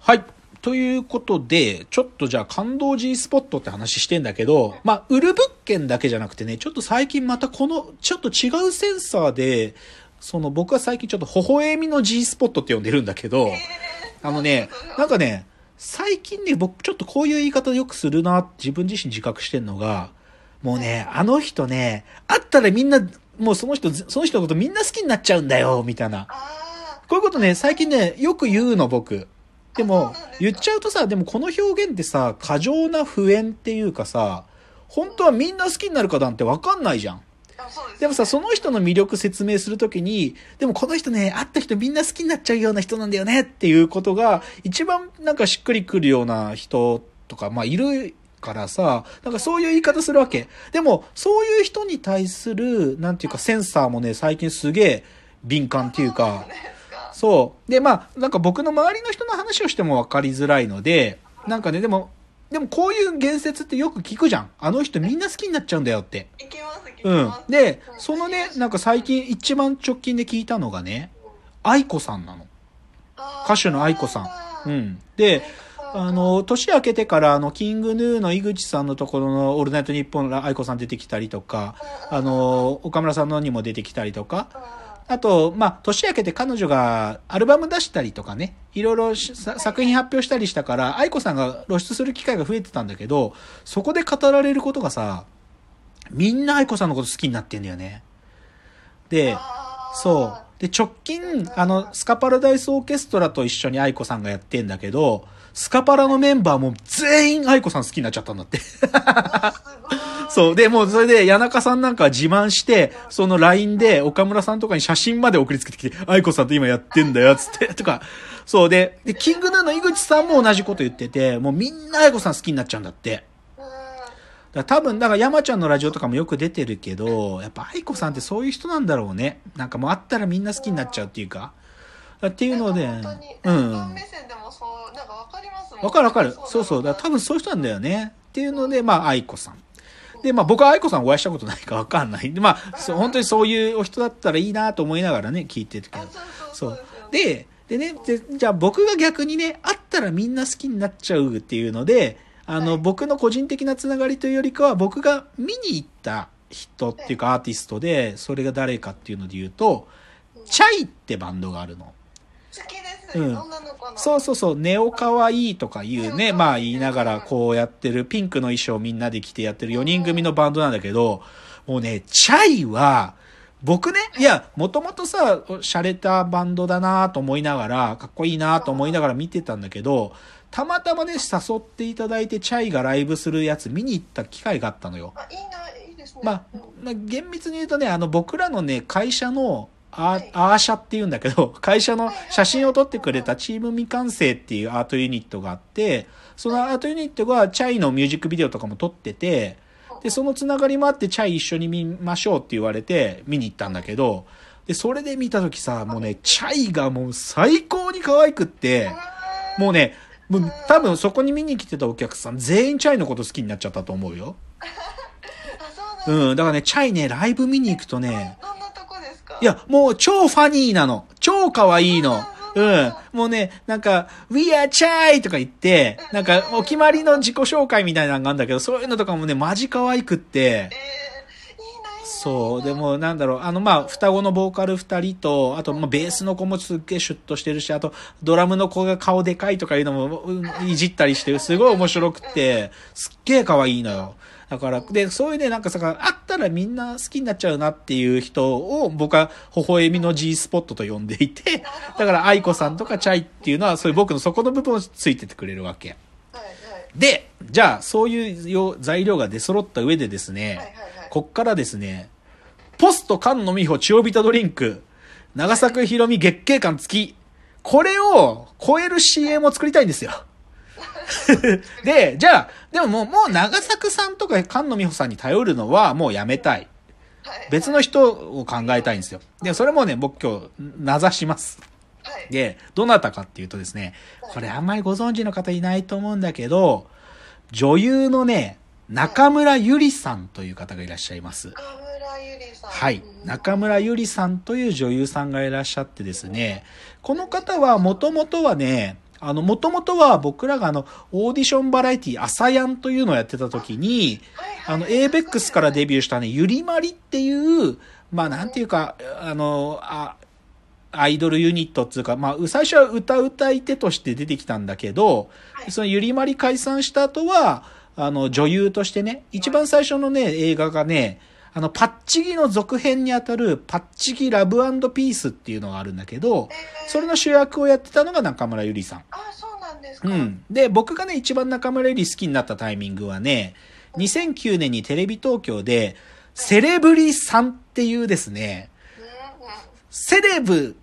はい。ということで、ちょっとじゃあ感動 G スポットって話してんだけど、まあ、売る物件だけじゃなくてね、ちょっと最近またこの、ちょっと違うセンサーで、その僕は最近ちょっと微笑みの G スポットって呼んでるんだけど、あのね、なんかね、最近ね、僕ちょっとこういう言い方よくするな、自分自身自覚してんのが、もうね、あの人ね、会ったらみんな、もうその人、その人のことみんな好きになっちゃうんだよ、みたいな。あこういうことね、最近ね、よく言うの、僕。でも、言っちゃうとさ、でもこの表現ってさ、過剰な不縁っていうかさ、本当はみんな好きになるかなんてわかんないじゃん。でもさ、その人の魅力説明するときに、でもこの人ね、会った人みんな好きになっちゃうような人なんだよねっていうことが、一番なんかしっくりくるような人とか、まあいるからさ、なんかそういう言い方するわけ。でも、そういう人に対する、なんていうかセンサーもね、最近すげえ敏感っていうかそう、でまあ、なんか僕の周りの人の話をしても分かりづらいので、なんかね、でも、でもこういう言説ってよく聞くじゃん。あの人みんな好きになっちゃうんだよって。いきます、いきうんます。。で、そのね、なんか最近一番直近で聞いたのがね、愛子さんなの。歌手の愛子さん。うん。で、あ、の、年明けてから、あの、キングヌーの井口さんのところのオールナイトニッポンの愛子さん出てきたりとか、あの、岡村さんのにも出てきたりとか、あと、まあ、年明けて彼女がアルバム出したりとかね、いろいろ作品発表したりしたから、愛子さんが露出する機会が増えてたんだけど、そこで語られることがさ、みんな愛子さんのこと好きになってんだよね。で、そう。で、直近、あの、スカパラダイスオーケストラと一緒に愛子さんがやってんだけど、スカパラのメンバーも全員愛子さん好きになっちゃったんだって。そう。で、もうそれで、谷中さんなんかは自慢して、その LINE で岡村さんとかに写真まで送りつけてきて、愛子さんと今やってんだよ、つって、とか。そうで、で、キングヌーの井口さんも同じこと言ってて、もうみんな愛子さん好きになっちゃうんだって。だ多分、だから山ちゃんのラジオとかもよく出てるけど、やっぱ愛子さんってそういう人なんだろうね。なんかもう会ったらみんな好きになっちゃうっていうか。っていうので、ううん。ん。目線でもそう、なんかわかりますもんわかるわかる。そうそう。だ多分そういう人なんだよね。っていうので、まあ、愛子さん。で、まあ僕は愛子さんお会いしたことないかわかんない。で、まあ、本当にそういうお人だったらいいなと思いながらね、聞いてるけどあ、。そう。で、でね、でじゃあ僕が逆にね、会ったらみんな好きになっちゃうっていうので、あの、はい僕の個人的なつながりというよりかは、僕が見に行った人っていうかアーティストで、それが誰かっていうので言うと、チャイってバンドがあるの。好きです。うん女の子の。そうそうそう、ネオかわいいとか言うね、まあ言いながらこうやってる、ピンクの衣装みんなで着てやってる4人組のバンドなんだけど、もうね、チャイは、僕ね、いや、もともとさ、洒落たバンドだなと思いながら、かっこいいなと思いながら見てたんだけど、たまたまね、誘っていただいて、チャイがライブするやつ見に行った機会があったのよ。あ、いいな、いいですね。まあうん、まあ、厳密に言うとね、あの、僕らのね、会社の、アはい。ーアーシャって言うんだけど、会社の写真を撮ってくれたチーム未完成っていうアートユニットがあって、そのアートユニットがチャイのミュージックビデオとかも撮ってて、で、そのつながりもあって、チャイ一緒に見ましょうって言われて、見に行ったんだけど、で、それで見た時さ、もうね、チャイがもう最高に可愛くって、もうね、もう多分そこに見に来てたお客さん、全員チャイのこと好きになっちゃったと思うよ。うなんうん、だからね、チャイね、ライブ見に行くとね、いや、もう超ファニーなの。超可愛いの。うん。もうね、なんか、We are Chai! とか言って、なんか、お決まりの自己紹介みたいなのがあるんだけど、そういうのとかもね、マジ可愛くって。そう。でも、なんだろう、あの、まあ、双子のボーカル二人と、あと、まあ、ベースの子もすっげえシュッとしてるし、あと、ドラムの子が顔でかいとかいうのも、いじったりして、すごい面白くて、すっげえ可愛いのよ。だから、で、そういうね、なんかさ、会ったらみんな好きになっちゃうなっていう人を、僕は、微笑みの G スポットと呼んでいて、だから、愛子さんとかチャイっていうのは、そういう僕のそこの部分をついててくれるわけ。で、じゃあ、そういうよ材料が出揃った上でですね、はい、はい、はい。こっからですね、ポスト菅野美穂千代ビタドリンク、長作ひろみ月経感付き、これを超える CM を作りたいんですよ。で、じゃあ、でももう、もう長作さんとか菅野美穂さんに頼るのはもうやめたい。はい別の人を考えたいんですよ。で、それもね、僕今日、名指します。はい。で、どなたかっていうとですね、これあんまりご存知の方いないと思うんだけど、女優のね、中村ゆりさんという方がいらっしゃいます。中村ゆりさん。はい。うん中村ゆりさんという女優さんがいらっしゃってですね、この方はもともとはね、あの、もともとは僕らがあの、オーディションバラエティ、朝やんというのをやってた時に、あの、ABEX からデビューしたね、ゆりまりっていう、まあなんていうか、あの、あ、アイドルユニットっていうか、まあ、最初は歌うたい手として出てきたんだけど、そのゆりまり解散した後は、あの、女優としてね、一番最初のね、映画がね、あの、パッチギの続編にあたる、パッチギラブピースっていうのがあるんだけど、それの主役をやってたのが中村ゆりさん。あ、そうなんですか？うん。で、僕がね、一番中村ゆり好きになったタイミングはね、2009年にテレビ東京で、セレブリさんっていうですね。セレブ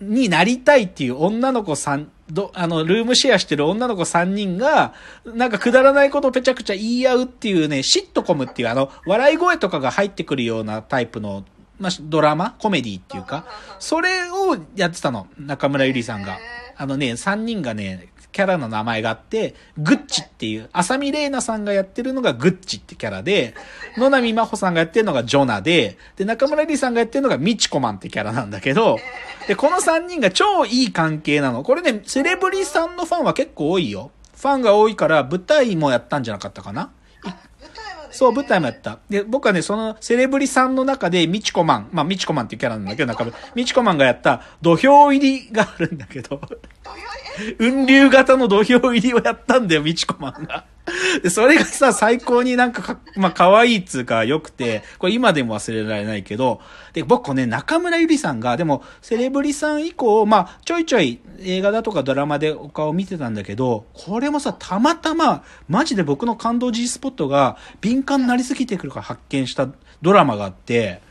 になりたいっていう女の子3、ど、あの、ルームシェアしてる女の子3人が、なんかくだらないことをぺちゃくちゃ言い合うっていうね、シットコムっていうあの、笑い声とかが入ってくるようなタイプの、まあ、ドラマコメディっていうか、それをやってたの、中村ゆりさんが。あのね、3人がね、キャラの名前があって、グッチっていう、浅見玲奈さんがやってるのがグッチってキャラで、野波真帆さんがやってるのがジョナで、で、中村ゆりさんがやってるのがミチコマンってキャラなんだけど、で、この3人が超いい関係なの。これね、セレブリさんのファンは結構多いよ。ファンが多いから舞台もやったんじゃなかったかな。そう、舞台もやった。で、僕はね、その、セレブリさんの中で、ミチコマン、まあ、ミチコマンっていうキャラなんだけど、中村、ミチコマンがやった土俵入りがあるんだけど、雲流型の土俵入りをやったんだよ、ミチコマンが。で、それがさ、最高になんかか、まあ、可愛いっつうか良くて、これ今でも忘れられないけど、で、僕ね、中村ゆりさんが、でも、セレブリさん以降、まあ、ちょいちょい映画だとかドラマでお顔見てたんだけど、これもさ、たまたま、マジで僕の感動 G スポットが敏感になりすぎてくるから発見したドラマがあって、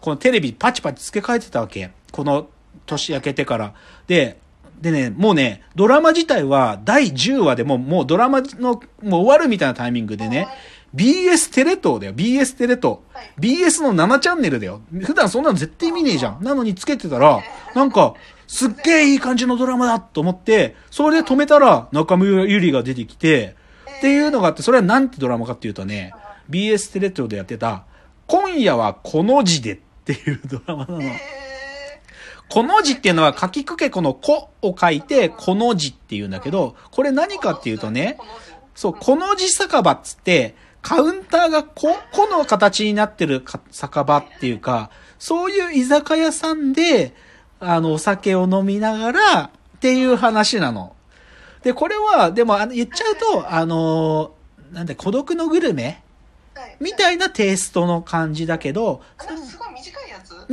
このテレビパチパチ付け替えてたわけ。この年明けてから。で、でね、もうね、ドラマ自体は第10話でも、もうドラマの、もう終わるみたいなタイミングでね、BS テレ東だよ、BS テレ東。BS の7チャンネルだよ。普段そんなの絶対見ねえじゃん。なのにつけてたら、なんか、すっげえいい感じのドラマだと思って、それで止めたら中村ゆりが出てきて、っていうのがあって、それはなんてドラマかっていうとね、BS テレ東でやってた、今夜はこの字でっていうドラマなの。えこの字っていうのは、かきくけこのこを書いて、この字っていうんだけど、これ何かっていうとね、そう、この字酒場っつって、カウンターがこ、この形になってるか酒場っていうか、そういう居酒屋さんで、あの、お酒を飲みながら、っていう話なの。で、これは、でも、あの、言っちゃうと、あの、なんだ、孤独のグルメ。みたいなテイストの感じだけど、すごい短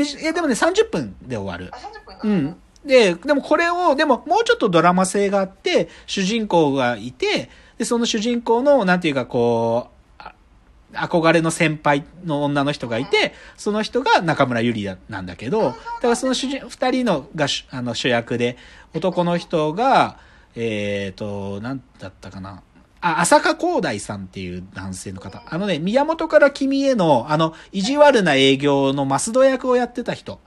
いやでもね、30分で終わるあ、。30分か。うん。で、でもこれを、でももうちょっとドラマ性があって、主人公がいて、で、その主人公の、なんていうかこう、あ憧れの先輩の女の人がいて、その人が中村ゆりなんだけど、だからその主人、二人のが主あの主役で、男の人が、えっ、と、なんだったかな。あ、浅香光大さんっていう男性の方。あのね、宮本から君への、あの、意地悪な営業のマスド役をやってた人。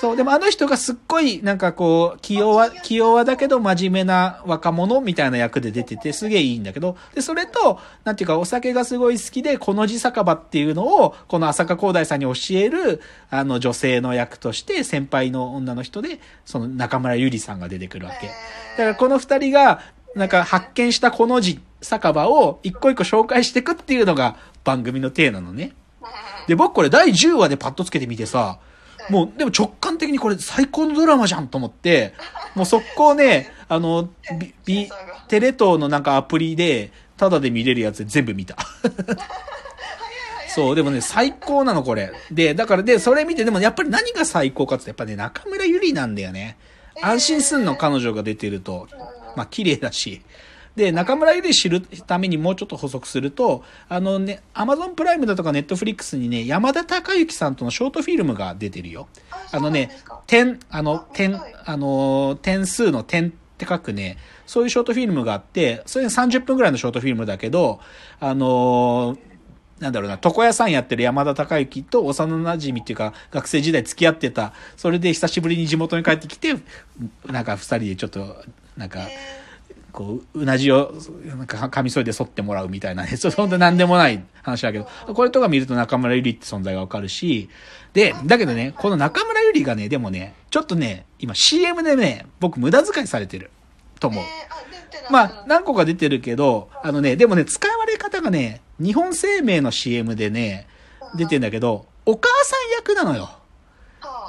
そう、でもあの人がすっごい、なんかこう、器用は、器用はだけど真面目な若者みたいな役で出てて、すげえいいんだけど、で、それと、なんていうか、お酒がすごい好きで、この字酒場っていうのを、この浅香光大さんに教える、あの、女性の役として、先輩の女の人で、その中村ゆりさんが出てくるわけ。だからこの二人が、なんか発見したこの字酒場を一個一個紹介していくっていうのが番組の体なのね。で、僕これ第10話でパッとつけてみてさ、もう、でも直感的にこれ最高のドラマじゃんと思って、もう速攻ね、あの、ビ、ビテレ東のなんかアプリで、タダで見れるやつで全部見た。そう、でもね、最高なの、これ。で、だからで、それ見て、でもやっぱり何が最高かって、やっぱね、中村ゆりなんだよね。安心すんの、彼女が出てると。まあ、綺麗だし。で、中村ゆり知るためにもうちょっと補足すると、あのね、アマゾンプライムだとかネットフリックスにね、山田孝之さんとのショートフィルムが出てるよ。あのね、点、あの、点、あの、点数の点って書くね、そういうショートフィルムがあって、それ30分ぐらいのショートフィルムだけど、あのなんだろうな、床屋さんやってる山田孝之と幼馴染っていうか、学生時代付き合ってた、それで久しぶりに地元に帰ってきて、なんか二人でちょっと、なんか、こう、うなじを、なんか、カミソリで剃ってもらうみたいなね、そ、そんななんでもない話だけど、これとか見ると中村ゆりって存在がわかるし、で、だけどね、この中村ゆりがね、でもね、ちょっとね、今 CM でね、僕無駄遣いされてる。と思う。まあ、何個か出てるけど、あのね、でもね、使われ方がね、日本生命の CM でね、出てんだけど、お母さん役なのよ。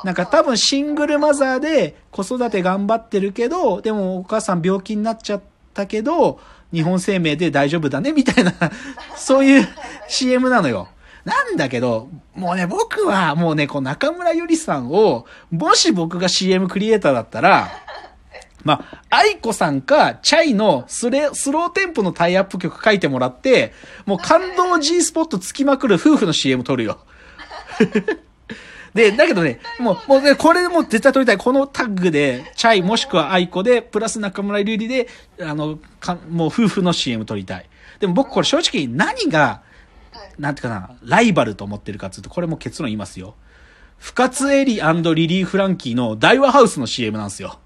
なんか多分シングルマザーで子育て頑張ってるけど、でもお母さん病気になっちゃったけど、日本生命で大丈夫だね、みたいな、そういう CM なのよ。なんだけど、もうね、僕はもうね、こう中村ゆりさんを、もし僕が CM クリエイターだったら、まあ、愛子さんか、チャイのスレ、スローテンポのタイアップ曲書いてもらって、もう感動 G スポットつきまくる夫婦の CM 撮るよ。で、だけどね、もう、もうね、これもう絶対撮りたい。このタッグで、チャイもしくは愛子で、プラス中村ゆりで、あの、かもう夫婦の CM 撮りたい。でも僕これ正直何が、なんていうかな、ライバルと思ってるかっていうと、これも結論言いますよ。深津絵里リリー・フランキーの大和ハウスの CM なんですよ。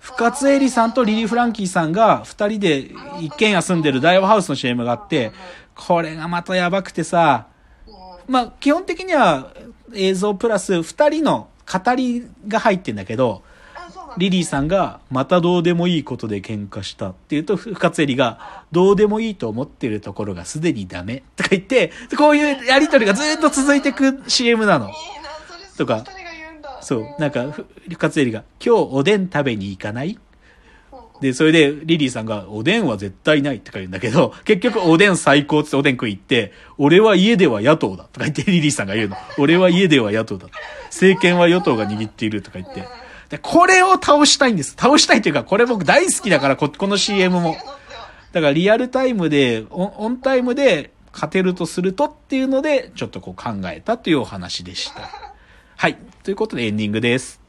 深津絵里さんとリリー・フランキーさんが二人で一軒家住んでる大和ハウスの CM があって、これがまたやばくてさ、まあ基本的には映像プラス二人の語りが入ってんだけど、リリーさんが、またどうでもいいことで喧嘩したって言うと、深津絵里が、どうでもいいと思ってるところがすでにダメ。とか言って、こういうやりとりがずっと続いてく CM なの。とか。そう。なんか、ふ深津絵里が、今日おでん食べに行かない？で、それで、リリーさんが、おでんは絶対ないとか言うんだけど、結局、おでん最高っておでん食い行って、俺は家では野党だとか言って、リリーさんが言うの。俺は家では野党だ。政権は与党が握っているとか言って。で、これを倒したいんです。倒したいというか、これ僕大好きだから、ここの CM も。だから、リアルタイムで、オンオンタイムで勝てるとするとっていうので、ちょっとこう考えたというお話でした。はい。ということでエンディングです。